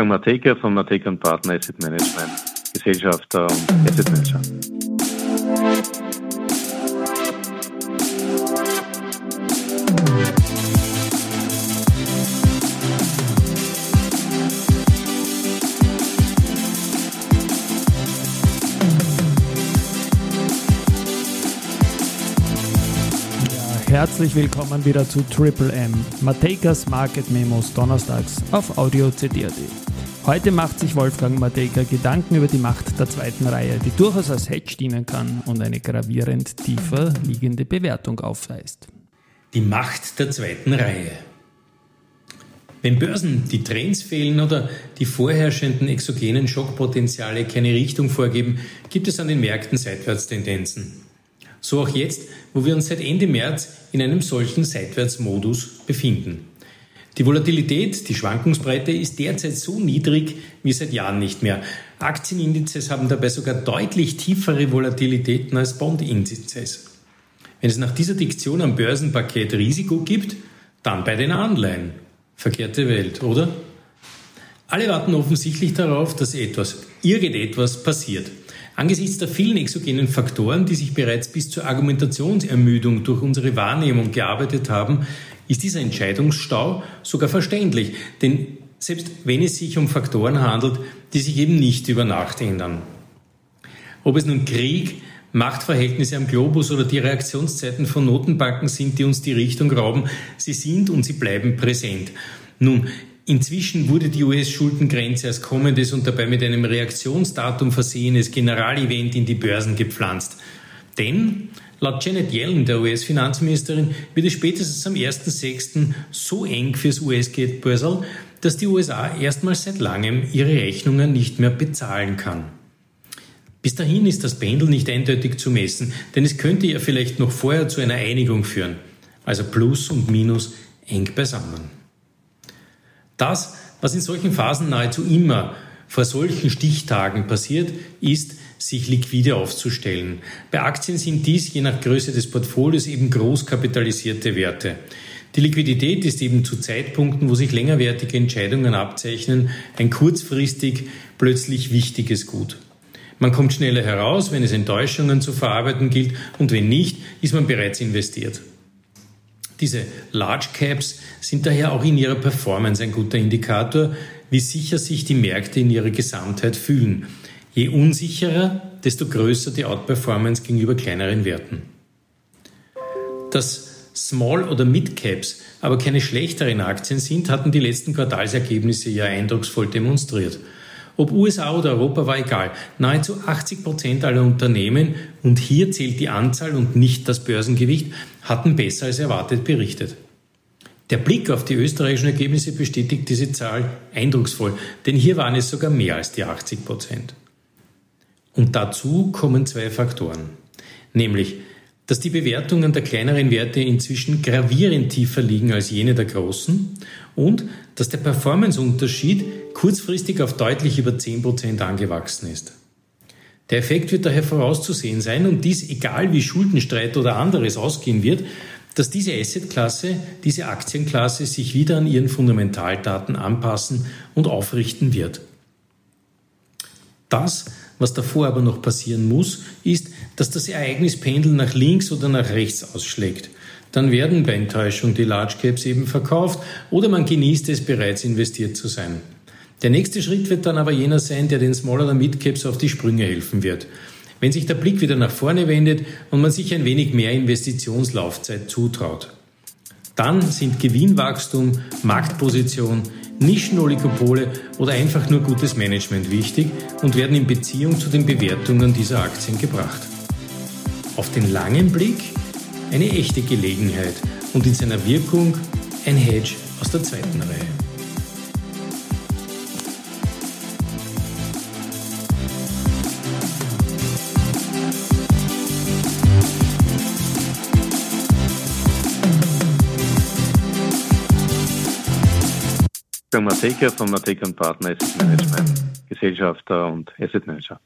bin Mateka von Mateka Partner Asset Management, Gesellschafter und Asset Manager. Herzlich willkommen wieder zu Triple M, Mateikas Market Memos donnerstags auf Audio CD.at. Heute macht sich Wolfgang Matejka Gedanken über die Macht der zweiten Reihe, die durchaus als Hedge dienen kann und eine gravierend tiefer liegende Bewertung aufweist. Die Macht der zweiten Reihe. Wenn Börsen die Trends fehlen oder die vorherrschenden exogenen Schockpotenziale keine Richtung vorgeben, gibt es an den Märkten Seitwärtstendenzen. So auch jetzt, wo wir uns seit Ende März in einem solchen Seitwärtsmodus befinden. Die Volatilität, die Schwankungsbreite ist derzeit so niedrig wie seit Jahren nicht mehr. Aktienindizes haben dabei sogar deutlich tiefere Volatilitäten als Bondindizes. Wenn es nach dieser Diktion am Börsenpaket Risiko gibt, dann bei den Anleihen. Verkehrte Welt, oder? Alle warten offensichtlich darauf, dass etwas, irgendetwas passiert. Angesichts der vielen exogenen Faktoren, die sich bereits bis zur Argumentationsermüdung durch unsere Wahrnehmung gearbeitet haben, ist dieser Entscheidungsstau sogar verständlich, denn selbst wenn es sich um Faktoren handelt, die sich eben nicht über Nacht ändern. Ob es nun Krieg, Machtverhältnisse am Globus oder die Reaktionszeiten von Notenbanken sind, die uns die Richtung rauben, sie sind und sie bleiben präsent. Nun, inzwischen wurde die US-Schuldengrenze als kommendes und dabei mit einem Reaktionsdatum versehenes Generalevent in die Börsen gepflanzt. Denn Laut Janet Yellen, der US-Finanzministerin, wird es spätestens am 1.6. so eng fürs US-Geldbörsel, dass die USA erstmals seit langem ihre Rechnungen nicht mehr bezahlen kann. Bis dahin ist das Pendel nicht eindeutig zu messen, denn es könnte ja vielleicht noch vorher zu einer Einigung führen. Also Plus und Minus eng beisammen. Das, was in solchen Phasen nahezu immer vor solchen Stichtagen passiert, ist, sich liquide aufzustellen. Bei Aktien sind dies je nach Größe des Portfolios eben groß kapitalisierte Werte. Die Liquidität ist eben zu Zeitpunkten, wo sich längerwertige Entscheidungen abzeichnen, ein kurzfristig plötzlich wichtiges Gut. Man kommt schneller heraus, wenn es Enttäuschungen zu verarbeiten gilt und wenn nicht, ist man bereits investiert. Diese Large Caps sind daher auch in ihrer Performance ein guter Indikator, wie sicher sich die Märkte in ihrer Gesamtheit fühlen. Je unsicherer, desto größer die Outperformance gegenüber kleineren Werten. Dass Small- oder Mid-Caps aber keine schlechteren Aktien sind, hatten die letzten Quartalsergebnisse ja eindrucksvoll demonstriert. Ob USA oder Europa war egal. Nahezu 80 Prozent aller Unternehmen, und hier zählt die Anzahl und nicht das Börsengewicht, hatten besser als erwartet berichtet. Der Blick auf die österreichischen Ergebnisse bestätigt diese Zahl eindrucksvoll, denn hier waren es sogar mehr als die 80 Prozent. Und dazu kommen zwei Faktoren, nämlich, dass die Bewertungen der kleineren Werte inzwischen gravierend tiefer liegen als jene der großen und dass der Performanceunterschied kurzfristig auf deutlich über 10% angewachsen ist. Der Effekt wird daher vorauszusehen sein und dies egal wie Schuldenstreit oder anderes ausgehen wird, dass diese Assetklasse, diese Aktienklasse sich wieder an ihren Fundamentaldaten anpassen und aufrichten wird. Das was davor aber noch passieren muss, ist, dass das Ereignispendel nach links oder nach rechts ausschlägt. Dann werden bei Enttäuschung die Large Caps eben verkauft oder man genießt es bereits investiert zu sein. Der nächste Schritt wird dann aber jener sein, der den Small oder Mid Caps auf die Sprünge helfen wird. Wenn sich der Blick wieder nach vorne wendet und man sich ein wenig mehr Investitionslaufzeit zutraut. Dann sind Gewinnwachstum, Marktposition, Nischenoligopole oder einfach nur gutes Management wichtig und werden in Beziehung zu den Bewertungen dieser Aktien gebracht. Auf den langen Blick eine echte Gelegenheit und in seiner Wirkung ein Hedge aus der zweiten Reihe. Wolfgang Mateka von Mateka Partner Asset Management, Gesellschafter und Asset Manager.